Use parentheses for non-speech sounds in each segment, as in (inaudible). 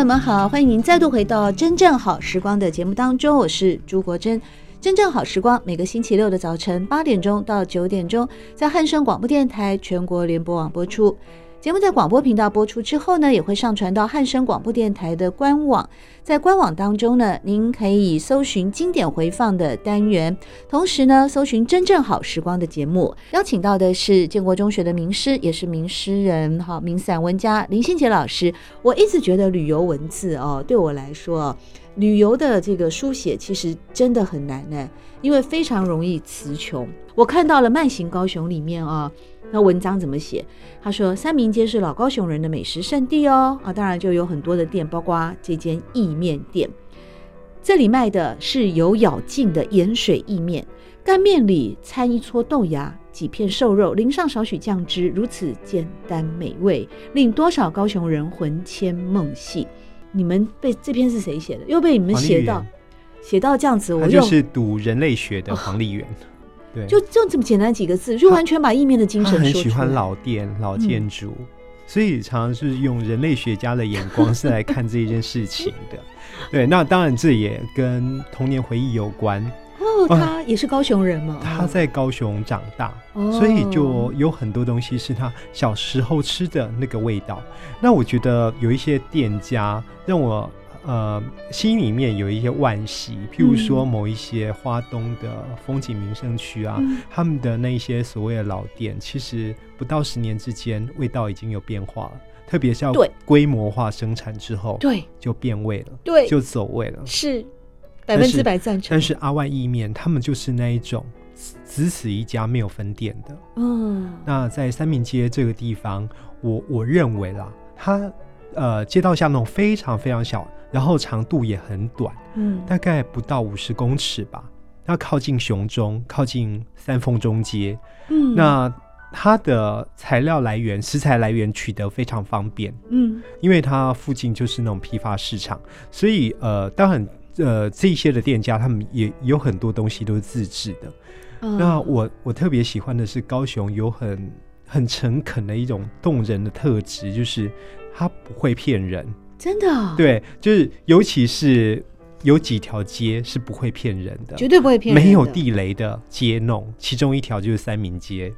朋友们好，欢迎您再度回到《真正好时光》的节目当中，我是朱国珍。《真正好时光》每个星期六的早晨八点钟到九点钟，在汉声广播电台全国联播网播出。节目在广播频道播出之后呢，也会上传到汉声广播电台的官网。在官网当中呢，您可以搜寻经典回放的单元，同时呢，搜寻真正好时光的节目。邀请到的是建国中学的名师，也是名诗人，哈，名散文家林信杰老师。我一直觉得旅游文字哦，对我来说，旅游的这个书写其实真的很难呢，因为非常容易词穷。我看到了《慢行高雄》里面啊。那文章怎么写？他说三明街是老高雄人的美食圣地哦，啊，当然就有很多的店，包括这间意面店。这里卖的是有咬劲的盐水意面，干面里掺一撮豆芽，几片瘦肉，淋上少许酱汁，如此简单美味，令多少高雄人魂牵梦系。你们被这篇是谁写的？又被你们写到写到这样子，我就是读人类学的黄丽媛。哦对，就就这么简单几个字，就完全把意面的精神很喜欢老店、老建筑，嗯，所以常常是用人类学家的眼光是来看这一件事情的。(laughs) 对，那当然这也跟童年回忆有关。哦，他也是高雄人吗？他在高雄长大，哦，所以就有很多东西是他小时候吃的那个味道。那我觉得有一些店家让我。呃，心里面有一些惋惜，譬如说某一些花东的风景名胜区啊，嗯，他们的那一些所谓的老店，其实不到十年之间，味道已经有变化了。特别是要规模化生产之后，对，就变味了，对，就走味了，是百分之百赞成。但是阿万意面，他们就是那一种只此一家，没有分店的。嗯，那在三明街这个地方，我我认为啦，它呃街道巷弄非常非常小。然后长度也很短，嗯，大概不到五十公尺吧。要靠近熊中，靠近三丰中街，嗯，那它的材料来源、食材来源取得非常方便，嗯，因为它附近就是那种批发市场，所以呃，当然呃，这些的店家他们也有很多东西都是自制的。嗯，那我我特别喜欢的是高雄有很很诚恳的一种动人的特质，就是它不会骗人。真的、哦，对，就是尤其是有几条街是不会骗人的，绝对不会骗人的，没有地雷的街弄，其中一条就是三明街。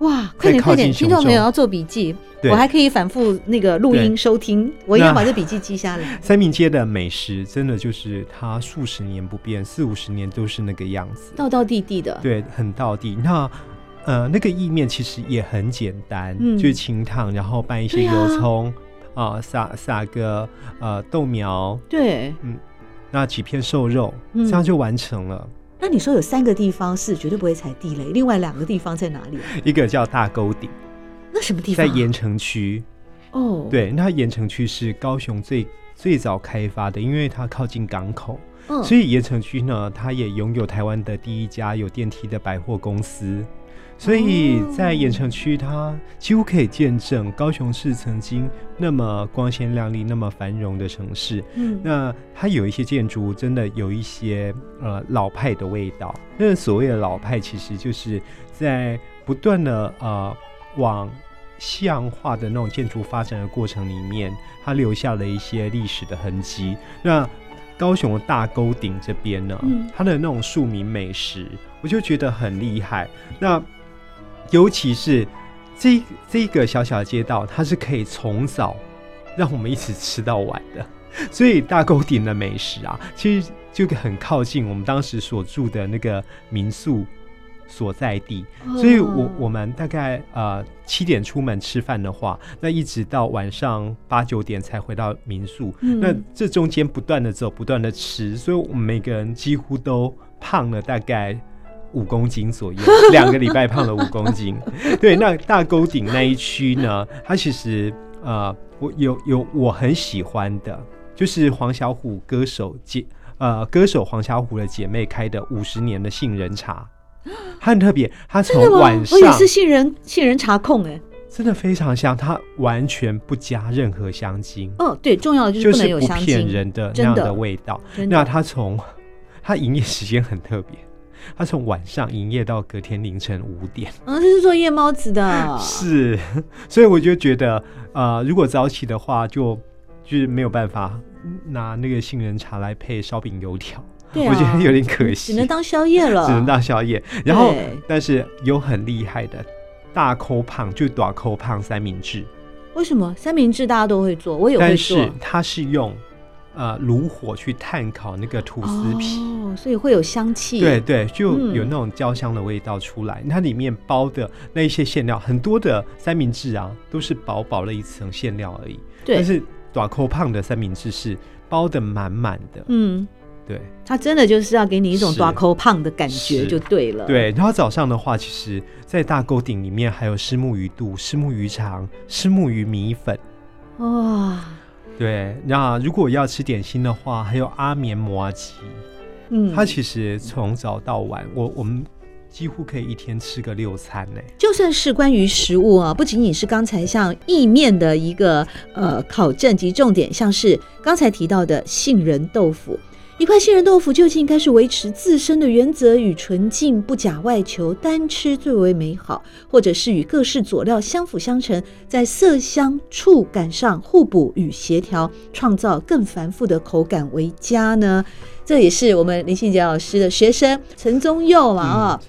哇，快点快点，听众朋友要做笔记，我还可以反复那个录音收听，我一定要把这笔记记下来。三明街的美食真的就是它数十年不变，四五十年都是那个样子，道道地地的，对，很道地。那呃，那个意面其实也很简单，嗯、就是清烫，然后拌一些油葱。啊，撒撒个呃豆苗，对，嗯，那几片瘦肉，嗯，这样就完成了。那你说有三个地方是绝对不会踩地雷，另外两个地方在哪里？一个叫大沟顶，那什么地方？在盐城区。哦，对，那盐城区是高雄最最早开发的，因为它靠近港口，嗯，所以盐城区呢，它也拥有台湾的第一家有电梯的百货公司。所以在盐城区，它几乎可以见证高雄市曾经那么光鲜亮丽、那么繁荣的城市。嗯，那它有一些建筑真的有一些呃老派的味道。那所谓的老派，其实就是在不断的呃往西洋化的那种建筑发展的过程里面，它留下了一些历史的痕迹。那高雄的大沟顶这边呢，它的那种庶民美食，我就觉得很厉害。那尤其是这这个小小的街道，它是可以从早让我们一直吃到晚的，(laughs) 所以大沟顶的美食啊，其实就很靠近我们当时所住的那个民宿所在地，所以我我们大概呃七点出门吃饭的话，那一直到晚上八九点才回到民宿，那这中间不断的走，不断的吃，所以我们每个人几乎都胖了大概。五公斤左右，(laughs) 两个礼拜胖了五公斤。(laughs) 对，那大沟顶那一区呢，它其实呃，我有有我很喜欢的，就是黄小虎歌手姐呃歌手黄小虎的姐妹开的五十年的杏仁茶，它很特别，它从晚上我也是杏仁杏仁茶控哎。真的非常香，它完全不加任何香精。哦，对，重要的就是不能有香精，就是不骗人的那样的味道。那它从它营业时间很特别，它从晚上营业到隔天凌晨五点。嗯、哦，这是做夜猫子的。(laughs) 是，所以我就觉得，呃，如果早起的话就，就就是没有办法拿那个杏仁茶来配烧饼油条。对、啊，我觉得有点可惜，只能当宵夜了，只能当宵夜。然后，但是有很厉害的。大抠胖就短抠胖三明治，为什么三明治大家都会做？我也会做。但是它是用呃炉火去炭烤那个吐司皮，哦，所以会有香气。对对，就有那种焦香的味道出来。嗯、它里面包的那一些馅料，很多的三明治啊，都是薄薄的一层馅料而已。对，但是短扣胖的三明治是包的满满的。嗯。对，它真的就是要给你一种大口胖的感觉，就对了。对，然后早上的话，其实，在大沟顶里面还有虱目鱼肚、虱目鱼肠、虱目鱼米粉。哇、哦，对，那如果要吃点心的话，还有阿棉麻吉。嗯，它其实从早到晚，我我们几乎可以一天吃个六餐呢。就算是关于食物啊，不仅仅是刚才像意面的一个呃考证及重点，像是刚才提到的杏仁豆腐。一块杏仁豆腐究竟应该是维持自身的原则与纯净，不假外求，单吃最为美好，或者是与各式佐料相辅相成，在色香触感上互补与协调，创造更繁复的口感为佳呢？这也是我们林信杰老师的学生陈宗佑嘛啊，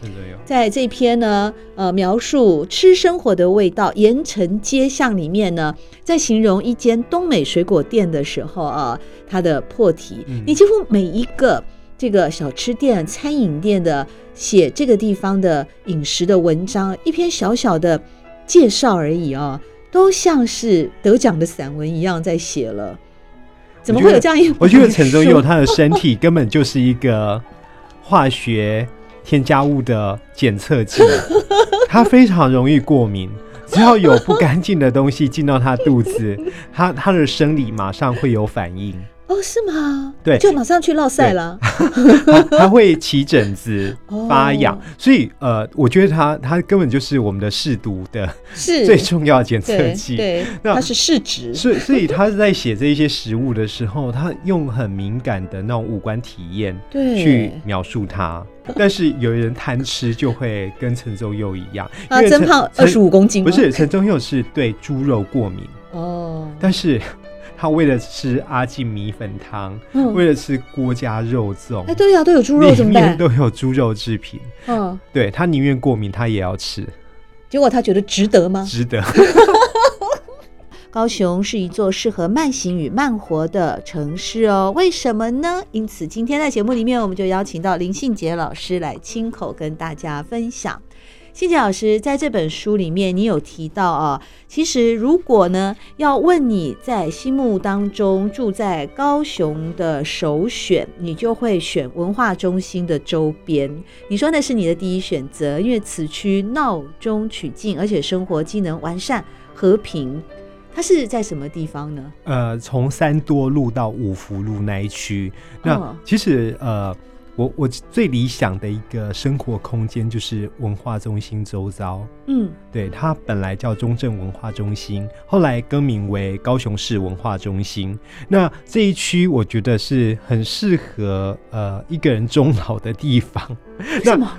在这篇呢，呃，描述吃生活的味道，盐城街巷里面呢，在形容一间东美水果店的时候啊，它的破题，你几乎每一个这个小吃店、餐饮店的写这个地方的饮食的文章，一篇小小的介绍而已啊，都像是得奖的散文一样在写了。怎么会有这样一？我觉得陈宗佑他的身体根本就是一个化学添加物的检测器，他非常容易过敏，只要有不干净的东西进到他肚子，他他的生理马上会有反应。哦，是吗？对，就马上去落赛了。它 (laughs) 会起疹子、发痒，所以呃，我觉得它它根本就是我们的试毒的 (laughs) 最重要的检测剂。对，那它是试纸。所以所以他在写这一些食物的时候，他用很敏感的那种五官体验去描述它。但是有人贪吃，就会跟陈宗佑一样，啊增胖二十五公斤。不是，陈宗佑是对猪肉过敏哦，但是。他为了吃阿进米粉汤，嗯、为了吃郭家肉粽，哎，对呀、啊，都有猪肉怎么办？都有猪肉制品。嗯，对，他宁愿过敏，他也要吃。结果他觉得值得吗？值得。高雄是一座适合慢行与慢活的城市哦，为什么呢？因此，今天在节目里面，我们就邀请到林信杰老师来亲口跟大家分享。信杰老师在这本书里面，你有提到啊，其实如果呢要问你在心目当中住在高雄的首选，你就会选文化中心的周边。你说那是你的第一选择，因为此区闹中取静，而且生活机能完善、和平。它是在什么地方呢？呃，从三多路到五福路那一区。那其实呃。我我最理想的一个生活空间就是文化中心周遭，嗯，对，它本来叫中正文化中心，后来更名为高雄市文化中心。那这一区我觉得是很适合呃一个人终老的地方。为什么？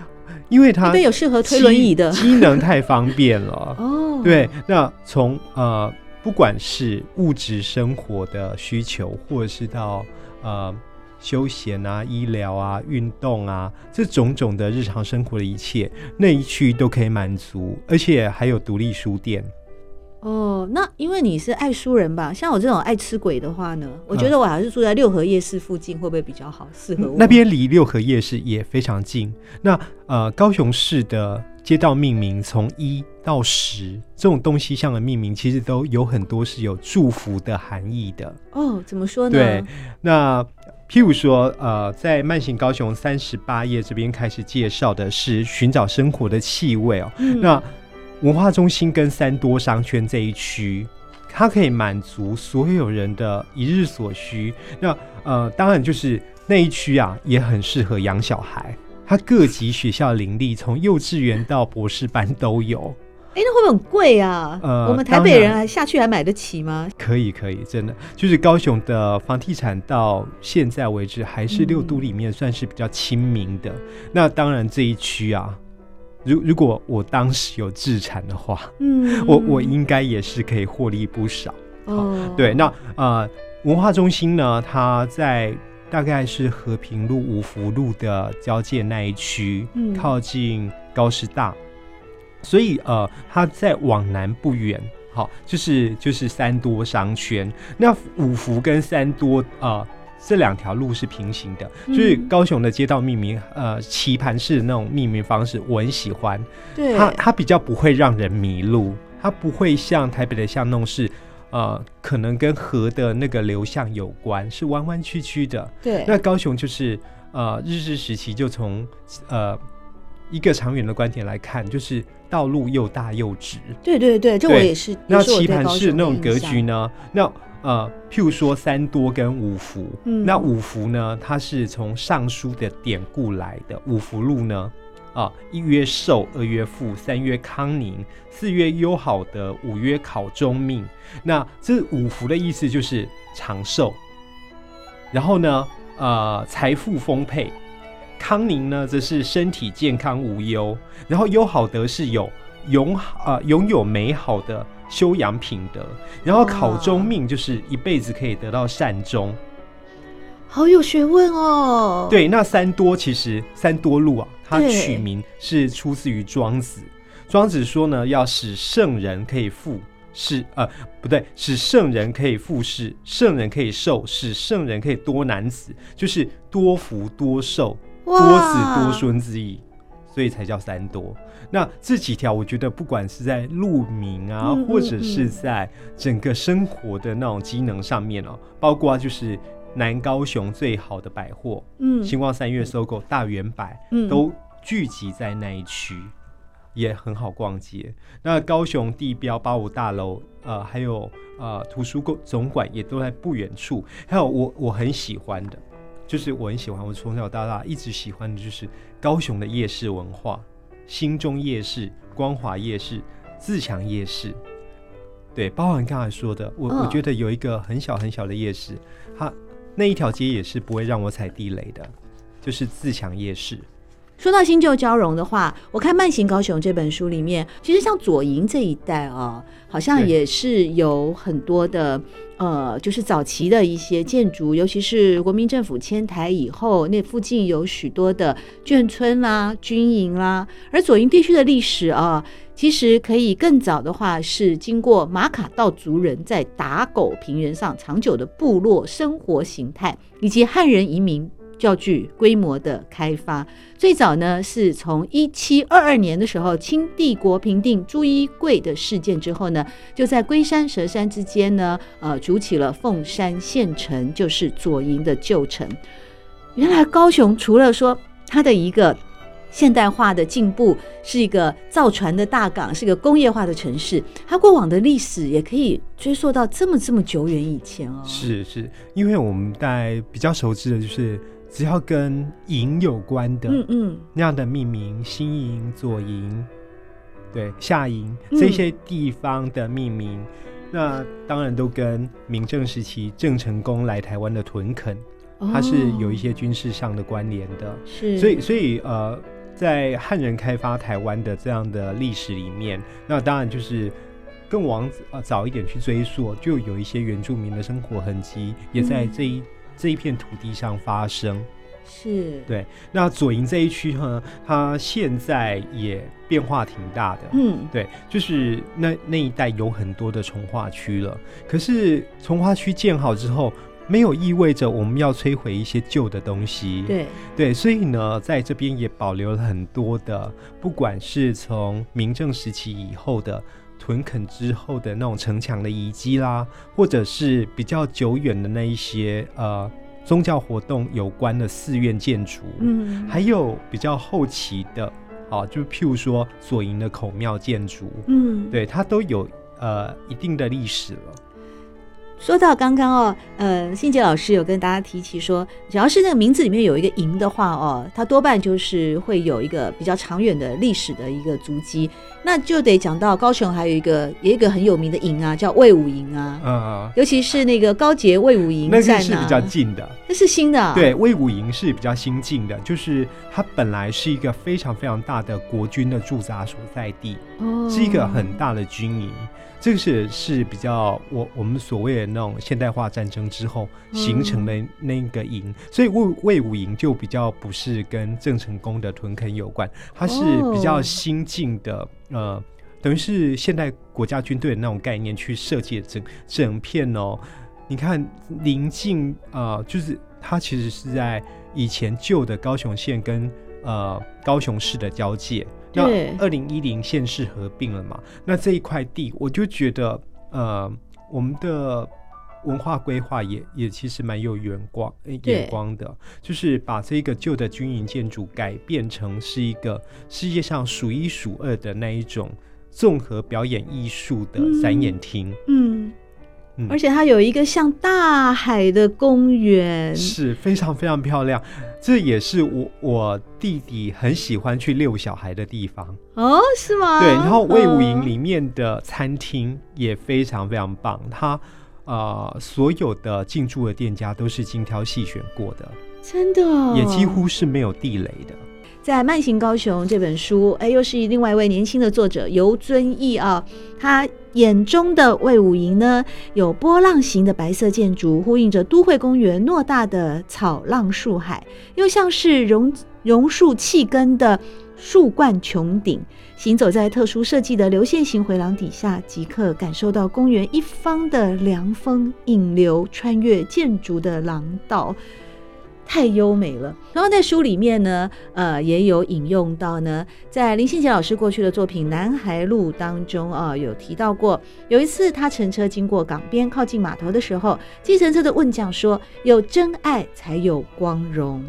因为它有适合推轮椅的，机能太方便了。哦，(laughs) 对，那从呃不管是物质生活的需求，或者是到呃。休闲啊，医疗啊，运动啊，这种种的日常生活的一切，那一区都可以满足，而且还有独立书店。哦，那因为你是爱书人吧？像我这种爱吃鬼的话呢，我觉得我还是住在六合夜市附近，会不会比较好？适合我？那边离六合夜市也非常近。那呃，高雄市的街道命名从一到十这种东西上的命名，其实都有很多是有祝福的含义的。哦，怎么说呢？对，那譬如说，呃，在慢行高雄三十八页这边开始介绍的是寻找生活的气味哦。嗯、那文化中心跟三多商圈这一区，它可以满足所有人的一日所需。那呃，当然就是那一区啊，也很适合养小孩。它各级学校林立，从幼稚园到博士班都有。哎、欸，那会不会很贵啊？呃，我们台北人还下去还买得起吗？可以，可以，真的，就是高雄的房地产到现在为止还是六都里面算是比较亲民的。嗯、那当然这一区啊，如如果我当时有自产的话，嗯，我我应该也是可以获利不少。哦，对，那呃，文化中心呢，它在。大概是和平路、五福路的交界那一区，嗯，靠近高师大，所以呃，它再往南不远，好，就是就是三多商圈。那五福跟三多呃这两条路是平行的，所以高雄的街道命名，呃，棋盘式的那种命名方式，我很喜欢。对，它它比较不会让人迷路，它不会像台北的巷弄是。呃，可能跟河的那个流向有关，是弯弯曲曲的。对，那高雄就是呃，日治时期就从呃一个长远的观点来看，就是道路又大又直。对对对，这我也是。那棋盘式那种格局呢？那呃，譬如说三多跟五福，嗯、那五福呢，它是从尚书的典故来的。五福路呢？啊，一曰寿，二曰富，三曰康宁，四曰优好德，五曰考中命。那这五福的意思就是长寿。然后呢，呃，财富丰沛。康宁呢，则是身体健康无忧。然后优好德是有永啊拥有美好的修养品德。然后考中命就是一辈子可以得到善终。好有学问哦。对，那三多其实三多路啊。它取名是出自于庄子。庄子说呢，要使圣人可以富，使呃不对，使圣人可以富士，圣人可以寿，使圣人可以多男子，就是多福多寿、多子多孙之意，所以才叫三多。那这几条，我觉得不管是在路名啊，嗯嗯嗯或者是在整个生活的那种机能上面哦，包括就是。南高雄最好的百货，嗯，星光三越、SOGO、大圆百，嗯，都聚集在那一区，也很好逛街。那高雄地标八五大楼，呃，还有呃图书馆总馆也都在不远处。还有我我很喜欢的，就是我很喜欢，我从小到大一直喜欢的就是高雄的夜市文化，新中夜市、光华夜市、自强夜市，对，包含刚才说的，我、哦、我觉得有一个很小很小的夜市，它。那一条街也是不会让我踩地雷的，就是自强夜市。说到新旧交融的话，我看《慢行高雄》这本书里面，其实像左营这一带哦，好像也是有很多的呃，就是早期的一些建筑，尤其是国民政府迁台以后，那附近有许多的眷村啦、军营啦，而左营地区的历史啊。其实可以更早的话，是经过马卡道族人在打狗平原上长久的部落生活形态，以及汉人移民较具规模的开发。最早呢，是从一七二二年的时候，清帝国平定朱一贵的事件之后呢，就在龟山、蛇山之间呢，呃，筑起了凤山县城，就是左营的旧城。原来高雄除了说它的一个。现代化的进步是一个造船的大港，是一个工业化的城市。它过往的历史也可以追溯到这么这么久远以前哦。是是，因为我们在比较熟知的就是只要跟营有关的，嗯嗯，那样的命名，新营、左营，对，下营这些地方的命名，嗯、那当然都跟明正时期郑成功来台湾的屯垦，它是有一些军事上的关联的。是，所以所以呃。在汉人开发台湾的这样的历史里面，那当然就是更往呃早一点去追溯，就有一些原住民的生活痕迹也在这一、嗯、这一片土地上发生。是，对。那左营这一区呢，它现在也变化挺大的。嗯，对，就是那那一带有很多的从化区了。可是从化区建好之后，没有意味着我们要摧毁一些旧的东西。对对，所以呢，在这边也保留了很多的，不管是从明正时期以后的屯垦之后的那种城墙的遗迹啦，或者是比较久远的那一些呃宗教活动有关的寺院建筑，嗯，还有比较后期的，啊，就譬如说左营的孔庙建筑，嗯，对，它都有呃一定的历史了。说到刚刚哦，呃，信杰老师有跟大家提起说，只要是那个名字里面有一个营的话哦，它多半就是会有一个比较长远的历史的一个足迹。那就得讲到高雄还有一个有一个很有名的营啊，叫魏武营啊，嗯，尤其是那个高捷魏武营，那个是比较近的，那是新的啊，对，魏武营是比较新进的，就是它本来是一个非常非常大的国军的驻扎所在地，哦，是一个很大的军营。这个是是比较我我们所谓的那种现代化战争之后形成的那个营，嗯、所以魏魏武营就比较不是跟郑成功的屯垦有关，它是比较新进的，哦、呃，等于是现代国家军队的那种概念去设计整整片哦。你看临近啊、呃，就是它其实是在以前旧的高雄县跟呃高雄市的交界。那二零一零县市合并了嘛？那这一块地，我就觉得，呃，我们的文化规划也也其实蛮有眼光眼光的，就是把这个旧的军营建筑改变成是一个世界上数一数二的那一种综合表演艺术的展演厅。嗯。嗯而且它有一个像大海的公园，是非常非常漂亮。这也是我我弟弟很喜欢去遛小孩的地方哦，是吗？对，然后魏武营里面的餐厅也非常非常棒，它啊、呃、所有的进驻的店家都是精挑细选过的，真的，也几乎是没有地雷的。在《慢行高雄》这本书，哎，又是另外一位年轻的作者游遵义啊，他眼中的卫武营呢，有波浪形的白色建筑，呼应着都会公园偌大的草浪树海，又像是榕榕树气根的树冠穹顶。行走在特殊设计的流线型回廊底下，即刻感受到公园一方的凉风引流，穿越建筑的廊道。太优美了。然后在书里面呢，呃，也有引用到呢，在林信杰老师过去的作品《南海路》当中啊，有提到过，有一次他乘车经过港边靠近码头的时候，计程车的问将说：“有真爱才有光荣。”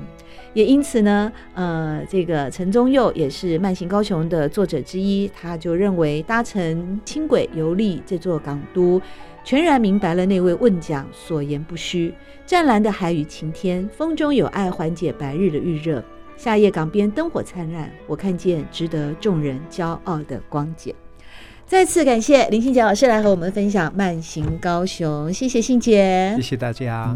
也因此呢，呃，这个陈宗佑也是《慢行高雄》的作者之一，他就认为搭乘轻轨游历这座港都。全然明白了那位问讲所言不虚，湛蓝的海与晴天，风中有爱缓解白日的预热。夏夜港边灯火灿烂，我看见值得众人骄傲的光景。再次感谢林信杰老师来和我们分享《慢行高雄》，谢谢信杰，谢谢大家。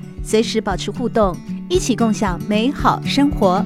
随时保持互动，一起共享美好生活。